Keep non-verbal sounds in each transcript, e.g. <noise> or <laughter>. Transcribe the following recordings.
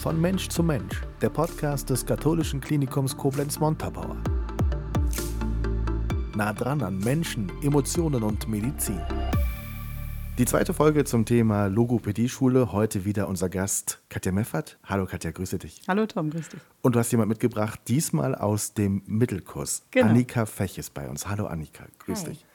Von Mensch zu Mensch, der Podcast des katholischen Klinikums Koblenz-Montabaur. Nah dran an Menschen, Emotionen und Medizin. Die zweite Folge zum Thema Logopädie-Schule. Heute wieder unser Gast Katja Meffert. Hallo Katja, grüße dich. Hallo Tom, grüß dich. Und du hast jemand mitgebracht, diesmal aus dem Mittelkurs. Genau. Annika Fech ist bei uns. Hallo Annika, grüß Hi. dich.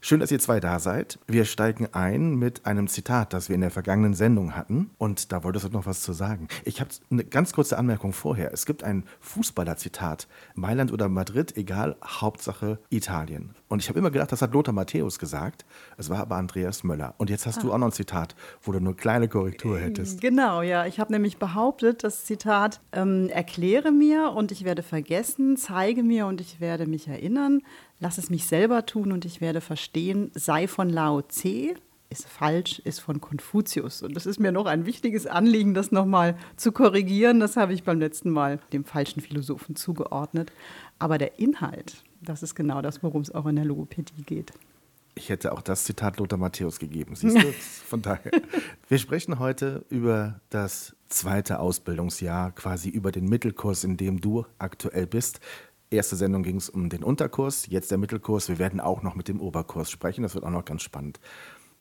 Schön, dass ihr zwei da seid. Wir steigen ein mit einem Zitat, das wir in der vergangenen Sendung hatten. Und da wolltest du noch was zu sagen. Ich habe eine ganz kurze Anmerkung vorher. Es gibt ein Fußballer-Zitat. Mailand oder Madrid, egal, Hauptsache Italien. Und ich habe immer gedacht, das hat Lothar Matthäus gesagt. Es war aber Andreas Möller. Und jetzt hast ah. du auch noch ein Zitat, wo du eine kleine Korrektur hättest. Genau, ja. Ich habe nämlich behauptet, das Zitat, ähm, erkläre mir und ich werde vergessen, zeige mir und ich werde mich erinnern, lass es mich selber tun und ich werde verstehen, sei von Lao Tse, ist falsch, ist von Konfuzius. Und das ist mir noch ein wichtiges Anliegen, das nochmal zu korrigieren. Das habe ich beim letzten Mal dem falschen Philosophen zugeordnet. Aber der Inhalt, das ist genau das, worum es auch in der Logopädie geht. Ich hätte auch das Zitat Lothar Matthäus gegeben, siehst du? <laughs> Von daher. Wir sprechen heute über das zweite Ausbildungsjahr, quasi über den Mittelkurs, in dem du aktuell bist. Erste Sendung ging es um den Unterkurs, jetzt der Mittelkurs. Wir werden auch noch mit dem Oberkurs sprechen. Das wird auch noch ganz spannend.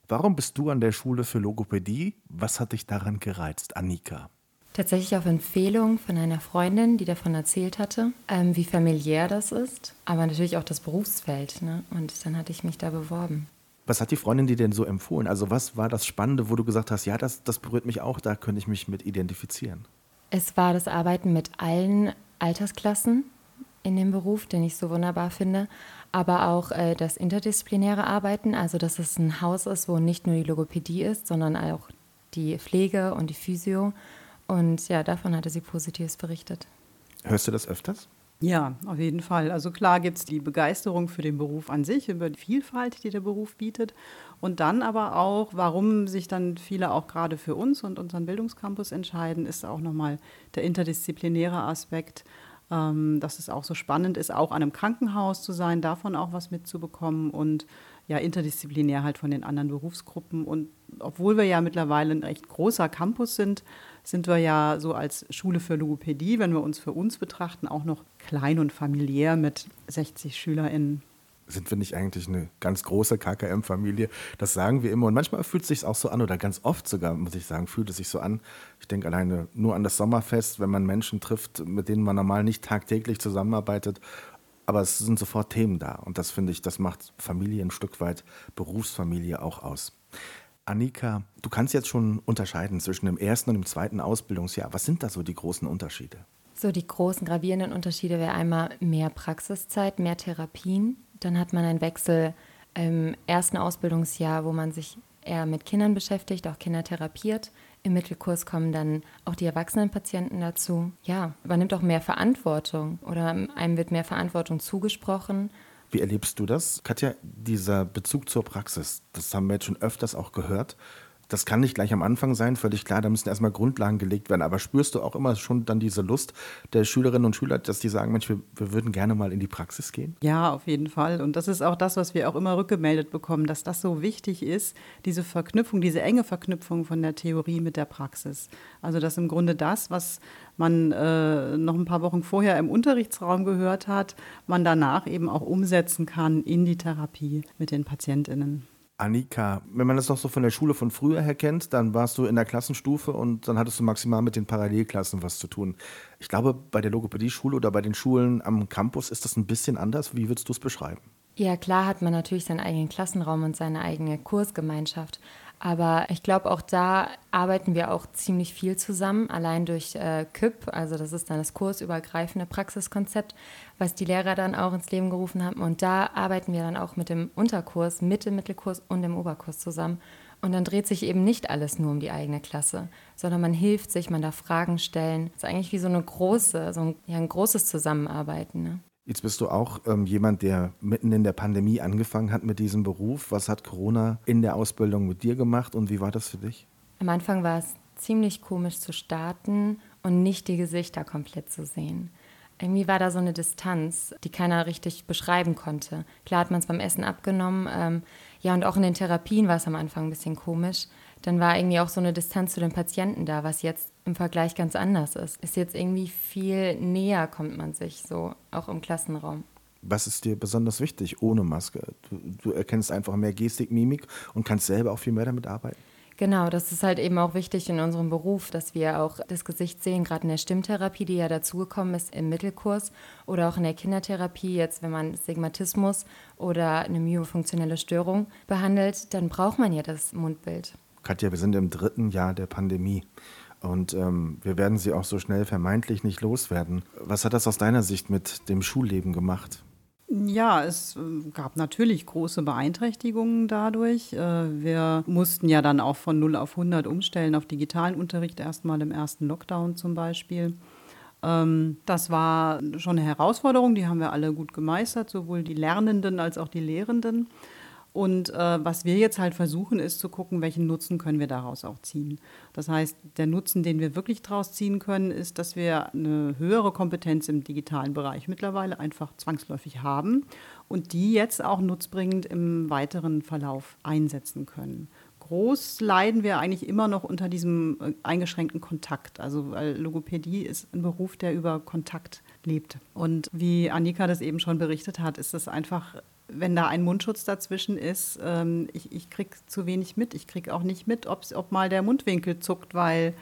Warum bist du an der Schule für Logopädie? Was hat dich daran gereizt, Annika? Tatsächlich auf Empfehlung von einer Freundin, die davon erzählt hatte, ähm, wie familiär das ist, aber natürlich auch das Berufsfeld. Ne? Und dann hatte ich mich da beworben. Was hat die Freundin dir denn so empfohlen? Also was war das Spannende, wo du gesagt hast, ja, das, das berührt mich auch, da könnte ich mich mit identifizieren? Es war das Arbeiten mit allen Altersklassen, in dem Beruf, den ich so wunderbar finde, aber auch äh, das interdisziplinäre Arbeiten, also dass es ein Haus ist, wo nicht nur die Logopädie ist, sondern auch die Pflege und die Physio. Und ja, davon hatte sie Positives berichtet. Hörst du das öfters? Ja, auf jeden Fall. Also klar gibt es die Begeisterung für den Beruf an sich, über die Vielfalt, die der Beruf bietet. Und dann aber auch, warum sich dann viele auch gerade für uns und unseren Bildungscampus entscheiden, ist auch nochmal der interdisziplinäre Aspekt ähm, dass es auch so spannend ist, auch an einem Krankenhaus zu sein, davon auch was mitzubekommen und ja interdisziplinär halt von den anderen Berufsgruppen. Und obwohl wir ja mittlerweile ein recht großer Campus sind, sind wir ja so als Schule für Logopädie, wenn wir uns für uns betrachten, auch noch klein und familiär mit 60 SchülerInnen sind wir nicht eigentlich eine ganz große KKM-Familie? Das sagen wir immer. Und manchmal fühlt es sich auch so an, oder ganz oft sogar, muss ich sagen, fühlt es sich so an. Ich denke alleine nur an das Sommerfest, wenn man Menschen trifft, mit denen man normal nicht tagtäglich zusammenarbeitet. Aber es sind sofort Themen da. Und das finde ich, das macht Familie ein Stück weit, Berufsfamilie auch aus. Annika, du kannst jetzt schon unterscheiden zwischen dem ersten und dem zweiten Ausbildungsjahr. Was sind da so die großen Unterschiede? So, die großen gravierenden Unterschiede wäre einmal mehr Praxiszeit, mehr Therapien dann hat man einen Wechsel im ersten Ausbildungsjahr, wo man sich eher mit Kindern beschäftigt, auch Kinder therapiert. Im Mittelkurs kommen dann auch die erwachsenen Patienten dazu. Ja, übernimmt auch mehr Verantwortung oder einem wird mehr Verantwortung zugesprochen. Wie erlebst du das? Katja, dieser Bezug zur Praxis, das haben wir jetzt schon öfters auch gehört. Das kann nicht gleich am Anfang sein, völlig klar, da müssen erstmal Grundlagen gelegt werden. Aber spürst du auch immer schon dann diese Lust der Schülerinnen und Schüler, dass die sagen, Mensch, wir, wir, würden gerne mal in die Praxis gehen? Ja, auf jeden Fall. Und das ist auch das, was wir auch immer rückgemeldet bekommen, dass das so wichtig ist, diese Verknüpfung, diese enge Verknüpfung von der Theorie mit der Praxis. Also dass im Grunde das, was man äh, noch ein paar Wochen vorher im Unterrichtsraum gehört hat, man danach eben auch umsetzen kann in die Therapie mit den Patientinnen. Annika, wenn man das noch so von der Schule von früher her kennt, dann warst du in der Klassenstufe und dann hattest du maximal mit den Parallelklassen was zu tun. Ich glaube, bei der Logopädie-Schule oder bei den Schulen am Campus ist das ein bisschen anders. Wie würdest du es beschreiben? Ja, klar hat man natürlich seinen eigenen Klassenraum und seine eigene Kursgemeinschaft. Aber ich glaube, auch da arbeiten wir auch ziemlich viel zusammen, allein durch äh, KÜP, also das ist dann das kursübergreifende Praxiskonzept, was die Lehrer dann auch ins Leben gerufen haben. Und da arbeiten wir dann auch mit dem Unterkurs, mit dem Mittelkurs und dem Oberkurs zusammen. Und dann dreht sich eben nicht alles nur um die eigene Klasse, sondern man hilft sich, man darf Fragen stellen. Das ist eigentlich wie so eine große, so ein, ja, ein großes Zusammenarbeiten. Ne? Jetzt bist du auch ähm, jemand, der mitten in der Pandemie angefangen hat mit diesem Beruf. Was hat Corona in der Ausbildung mit dir gemacht und wie war das für dich? Am Anfang war es ziemlich komisch zu starten und nicht die Gesichter komplett zu sehen. Irgendwie war da so eine Distanz, die keiner richtig beschreiben konnte. Klar hat man es beim Essen abgenommen. Ähm, ja, und auch in den Therapien war es am Anfang ein bisschen komisch. Dann war irgendwie auch so eine Distanz zu den Patienten da, was jetzt im Vergleich ganz anders ist. Ist jetzt irgendwie viel näher, kommt man sich so, auch im Klassenraum. Was ist dir besonders wichtig ohne Maske? Du, du erkennst einfach mehr Gestik, Mimik und kannst selber auch viel mehr damit arbeiten? Genau, das ist halt eben auch wichtig in unserem Beruf, dass wir auch das Gesicht sehen, gerade in der Stimmtherapie, die ja dazugekommen ist im Mittelkurs oder auch in der Kindertherapie, jetzt wenn man Stigmatismus oder eine myofunktionelle Störung behandelt, dann braucht man ja das Mundbild. Katja, wir sind im dritten Jahr der Pandemie. Und ähm, wir werden sie auch so schnell vermeintlich nicht loswerden. Was hat das aus deiner Sicht mit dem Schulleben gemacht? Ja, es äh, gab natürlich große Beeinträchtigungen dadurch. Äh, wir mussten ja dann auch von 0 auf 100 umstellen auf digitalen Unterricht, erstmal im ersten Lockdown zum Beispiel. Ähm, das war schon eine Herausforderung, die haben wir alle gut gemeistert, sowohl die Lernenden als auch die Lehrenden. Und äh, was wir jetzt halt versuchen, ist zu gucken, welchen Nutzen können wir daraus auch ziehen. Das heißt, der Nutzen, den wir wirklich daraus ziehen können, ist, dass wir eine höhere Kompetenz im digitalen Bereich mittlerweile einfach zwangsläufig haben und die jetzt auch nutzbringend im weiteren Verlauf einsetzen können groß leiden wir eigentlich immer noch unter diesem äh, eingeschränkten Kontakt. Also weil Logopädie ist ein Beruf, der über Kontakt lebt. Und wie Annika das eben schon berichtet hat, ist es einfach wenn da ein Mundschutz dazwischen ist, ähm, ich, ich kriege zu wenig mit. Ich kriege auch nicht mit, ob mal der Mundwinkel zuckt, weil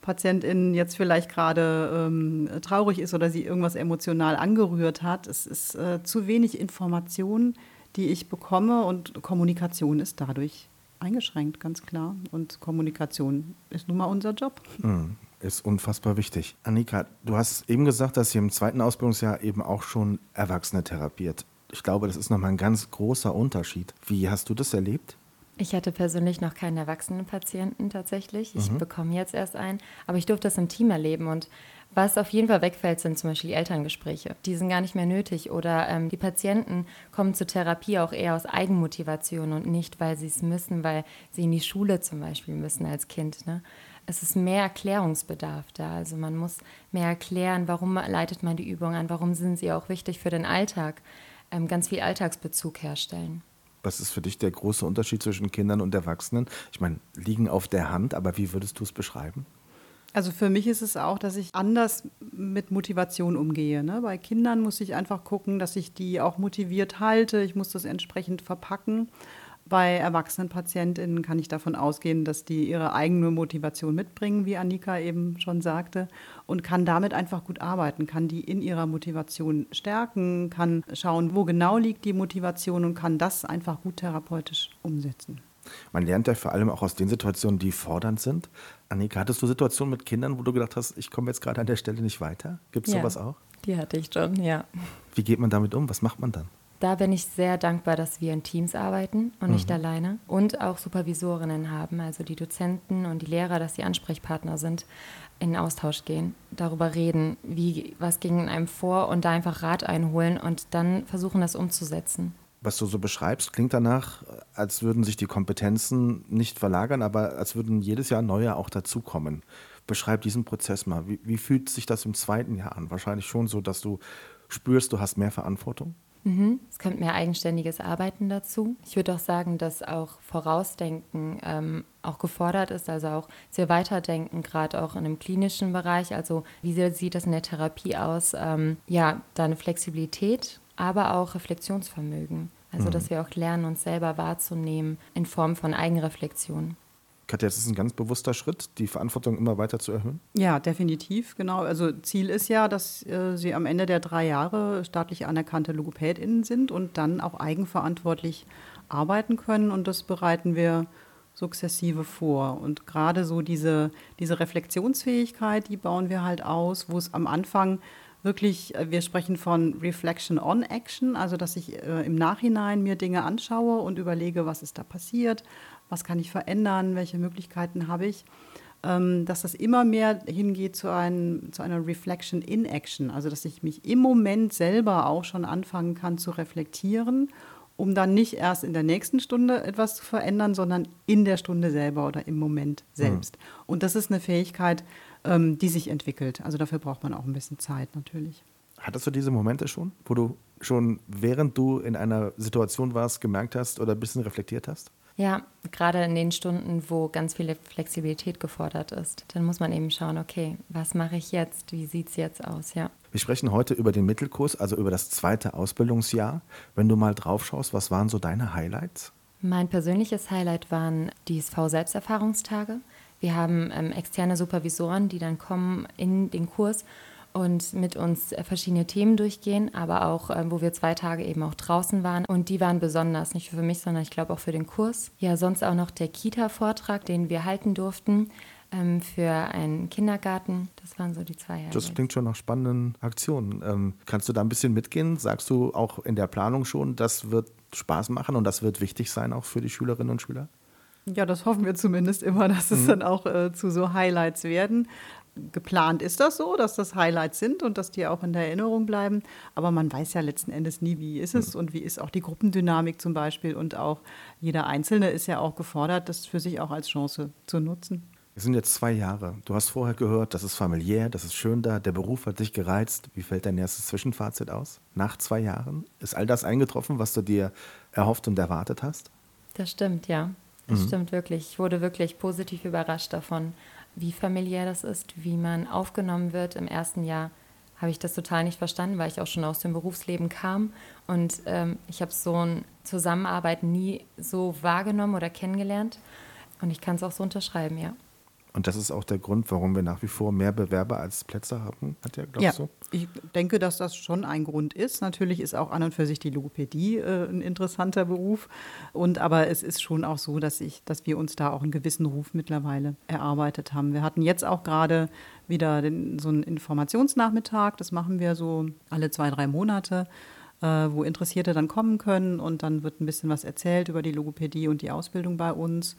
Patientin jetzt vielleicht gerade ähm, traurig ist oder sie irgendwas emotional angerührt hat. Es ist äh, zu wenig Information, die ich bekomme und Kommunikation ist dadurch eingeschränkt, ganz klar. Und Kommunikation ist nun mal unser Job. Mhm ist unfassbar wichtig. Annika, du hast eben gesagt, dass ihr im zweiten Ausbildungsjahr eben auch schon Erwachsene therapiert ich glaube, das ist nochmal ein ganz großer Unterschied. Wie hast du das erlebt? Ich hatte persönlich noch keinen Erwachsenenpatienten tatsächlich. Ich mhm. bekomme jetzt erst einen, aber ich durfte das im Team erleben und was auf jeden Fall wegfällt, sind zum Beispiel die Elterngespräche. Die sind gar nicht mehr nötig. Oder ähm, die Patienten kommen zur Therapie auch eher aus Eigenmotivation und nicht, weil sie es müssen, weil sie in die Schule zum Beispiel müssen als Kind. Ne? Es ist mehr Erklärungsbedarf da. Also man muss mehr erklären, warum leitet man die Übung an, warum sind sie auch wichtig für den Alltag ähm, ganz viel Alltagsbezug herstellen. Was ist für dich der große Unterschied zwischen Kindern und Erwachsenen? Ich meine, liegen auf der Hand, aber wie würdest du es beschreiben? Also für mich ist es auch, dass ich anders mit Motivation umgehe. Ne? Bei Kindern muss ich einfach gucken, dass ich die auch motiviert halte. Ich muss das entsprechend verpacken. Bei erwachsenen Patientinnen kann ich davon ausgehen, dass die ihre eigene Motivation mitbringen, wie Annika eben schon sagte, und kann damit einfach gut arbeiten, kann die in ihrer Motivation stärken, kann schauen, wo genau liegt die Motivation und kann das einfach gut therapeutisch umsetzen. Man lernt ja vor allem auch aus den Situationen, die fordernd sind. Annika, hattest du Situationen mit Kindern, wo du gedacht hast, ich komme jetzt gerade an der Stelle nicht weiter? Gibt es ja, sowas auch? Die hatte ich schon, ja. Wie geht man damit um? Was macht man dann? Da bin ich sehr dankbar, dass wir in Teams arbeiten und mhm. nicht alleine und auch Supervisorinnen haben, also die Dozenten und die Lehrer, dass sie Ansprechpartner sind, in Austausch gehen, darüber reden, wie, was ging in einem vor und da einfach Rat einholen und dann versuchen, das umzusetzen. Was du so beschreibst, klingt danach, als würden sich die Kompetenzen nicht verlagern, aber als würden jedes Jahr neue auch dazukommen. Beschreib diesen Prozess mal. Wie, wie fühlt sich das im zweiten Jahr an? Wahrscheinlich schon so, dass du spürst, du hast mehr Verantwortung? Mhm. Es kommt mehr eigenständiges Arbeiten dazu. Ich würde auch sagen, dass auch Vorausdenken ähm, auch gefordert ist, also auch sehr weiterdenken, gerade auch in dem klinischen Bereich. Also wie sieht das in der Therapie aus? Ähm, ja, da eine Flexibilität, aber auch Reflexionsvermögen. Also mhm. dass wir auch lernen, uns selber wahrzunehmen in Form von Eigenreflexion. Katja, das ist ein ganz bewusster Schritt, die Verantwortung immer weiter zu erhöhen? Ja, definitiv, genau. Also Ziel ist ja, dass äh, Sie am Ende der drei Jahre staatlich anerkannte LogopädInnen sind und dann auch eigenverantwortlich arbeiten können. Und das bereiten wir sukzessive vor. Und gerade so diese, diese Reflexionsfähigkeit, die bauen wir halt aus, wo es am Anfang wirklich, äh, wir sprechen von Reflection on Action, also dass ich äh, im Nachhinein mir Dinge anschaue und überlege, was ist da passiert, was kann ich verändern, welche Möglichkeiten habe ich, ähm, dass das immer mehr hingeht zu, ein, zu einer Reflection in Action, also dass ich mich im Moment selber auch schon anfangen kann zu reflektieren, um dann nicht erst in der nächsten Stunde etwas zu verändern, sondern in der Stunde selber oder im Moment selbst. Mhm. Und das ist eine Fähigkeit, ähm, die sich entwickelt. Also dafür braucht man auch ein bisschen Zeit natürlich. Hattest du diese Momente schon, wo du schon während du in einer Situation warst, gemerkt hast oder ein bisschen reflektiert hast? Ja, gerade in den Stunden, wo ganz viel Flexibilität gefordert ist, dann muss man eben schauen, okay, was mache ich jetzt? Wie sieht es jetzt aus? Ja. Wir sprechen heute über den Mittelkurs, also über das zweite Ausbildungsjahr. Wenn du mal drauf schaust, was waren so deine Highlights? Mein persönliches Highlight waren die SV-Selbsterfahrungstage. Wir haben ähm, externe Supervisoren, die dann kommen in den Kurs und mit uns äh, verschiedene Themen durchgehen, aber auch, äh, wo wir zwei Tage eben auch draußen waren. Und die waren besonders, nicht für mich, sondern ich glaube auch für den Kurs. Ja, sonst auch noch der Kita-Vortrag, den wir halten durften ähm, für einen Kindergarten. Das waren so die zwei Highlights. Das klingt schon nach spannenden Aktionen. Ähm, kannst du da ein bisschen mitgehen? Sagst du auch in der Planung schon, das wird Spaß machen und das wird wichtig sein auch für die Schülerinnen und Schüler? Ja, das hoffen wir zumindest immer, dass es mhm. dann auch äh, zu so Highlights werden geplant ist das so, dass das Highlights sind und dass die auch in der Erinnerung bleiben. Aber man weiß ja letzten Endes nie, wie ist es und wie ist auch die Gruppendynamik zum Beispiel. Und auch jeder Einzelne ist ja auch gefordert, das für sich auch als Chance zu nutzen. Es sind jetzt zwei Jahre. Du hast vorher gehört, das ist familiär, das ist schön da, der Beruf hat dich gereizt. Wie fällt dein erstes Zwischenfazit aus? Nach zwei Jahren? Ist all das eingetroffen, was du dir erhofft und erwartet hast? Das stimmt, ja. Das mhm. stimmt wirklich. Ich wurde wirklich positiv überrascht davon, wie familiär das ist, wie man aufgenommen wird. Im ersten Jahr habe ich das total nicht verstanden, weil ich auch schon aus dem Berufsleben kam. Und ähm, ich habe so ein Zusammenarbeit nie so wahrgenommen oder kennengelernt. Und ich kann es auch so unterschreiben, ja. Und das ist auch der Grund, warum wir nach wie vor mehr Bewerber als Plätze haben, hat ja, glaubst ja, du? Ich denke, dass das schon ein Grund ist. Natürlich ist auch an und für sich die Logopädie äh, ein interessanter Beruf. Und aber es ist schon auch so, dass ich, dass wir uns da auch einen gewissen Ruf mittlerweile erarbeitet haben. Wir hatten jetzt auch gerade wieder den, so einen Informationsnachmittag. Das machen wir so alle zwei, drei Monate äh, wo Interessierte dann kommen können und dann wird ein bisschen was erzählt über die Logopädie und die Ausbildung bei uns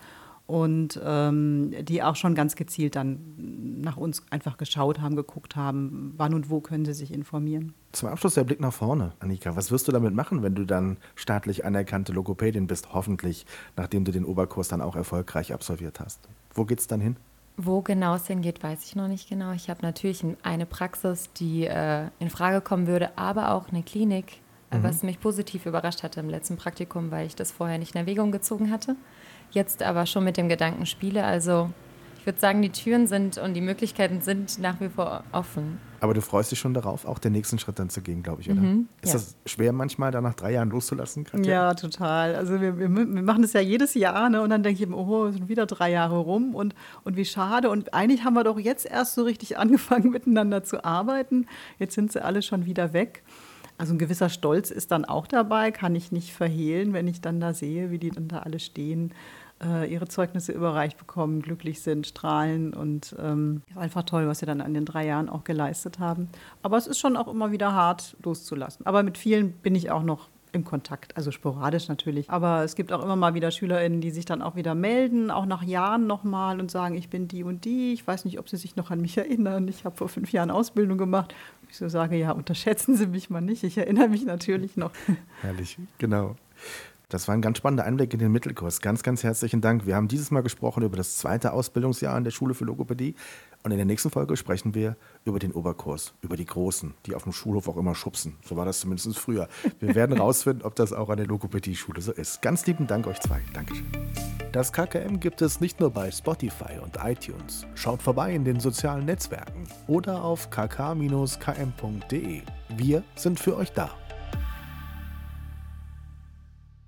und ähm, die auch schon ganz gezielt dann nach uns einfach geschaut haben, geguckt haben, wann und wo können sie sich informieren. Zum Abschluss der Blick nach vorne, Annika. Was wirst du damit machen, wenn du dann staatlich anerkannte Logopädin bist, hoffentlich, nachdem du den Oberkurs dann auch erfolgreich absolviert hast? Wo geht es dann hin? Wo genau es hingeht, weiß ich noch nicht genau. Ich habe natürlich eine Praxis, die äh, in Frage kommen würde, aber auch eine Klinik, mhm. was mich positiv überrascht hatte im letzten Praktikum, weil ich das vorher nicht in Erwägung gezogen hatte jetzt aber schon mit dem Gedanken spiele. Also ich würde sagen, die Türen sind und die Möglichkeiten sind nach wie vor offen. Aber du freust dich schon darauf, auch den nächsten Schritt dann zu gehen, glaube ich, oder? Mhm, ist ja. das schwer manchmal, da nach drei Jahren loszulassen? Katja? Ja, total. Also wir, wir, wir, machen das ja jedes Jahr ne? und dann denke ich, oh, sind wieder drei Jahre rum und, und wie schade. Und eigentlich haben wir doch jetzt erst so richtig <laughs> angefangen, miteinander zu arbeiten. Jetzt sind sie alle schon wieder weg. Also ein gewisser Stolz ist dann auch dabei, kann ich nicht verhehlen, wenn ich dann da sehe, wie die dann da alle stehen, äh, ihre Zeugnisse überreicht bekommen, glücklich sind, strahlen und ähm, einfach toll, was sie dann an den drei Jahren auch geleistet haben. Aber es ist schon auch immer wieder hart loszulassen. Aber mit vielen bin ich auch noch im Kontakt, also sporadisch natürlich. Aber es gibt auch immer mal wieder SchülerInnen, die sich dann auch wieder melden, auch nach Jahren nochmal und sagen, ich bin die und die. Ich weiß nicht, ob sie sich noch an mich erinnern. Ich habe vor fünf Jahren Ausbildung gemacht. Ich so sage, ja, unterschätzen Sie mich mal nicht. Ich erinnere mich natürlich noch. <laughs> Herrlich, genau. Das war ein ganz spannender Einblick in den Mittelkurs. Ganz, ganz herzlichen Dank. Wir haben dieses Mal gesprochen über das zweite Ausbildungsjahr an der Schule für Logopädie. Und in der nächsten Folge sprechen wir über den Oberkurs, über die Großen, die auf dem Schulhof auch immer schubsen. So war das zumindest früher. Wir werden <laughs> rausfinden, ob das auch an der Logopädie-Schule so ist. Ganz lieben Dank euch zwei. Dankeschön. Das KKM gibt es nicht nur bei Spotify und iTunes. Schaut vorbei in den sozialen Netzwerken oder auf kk-km.de. Wir sind für euch da.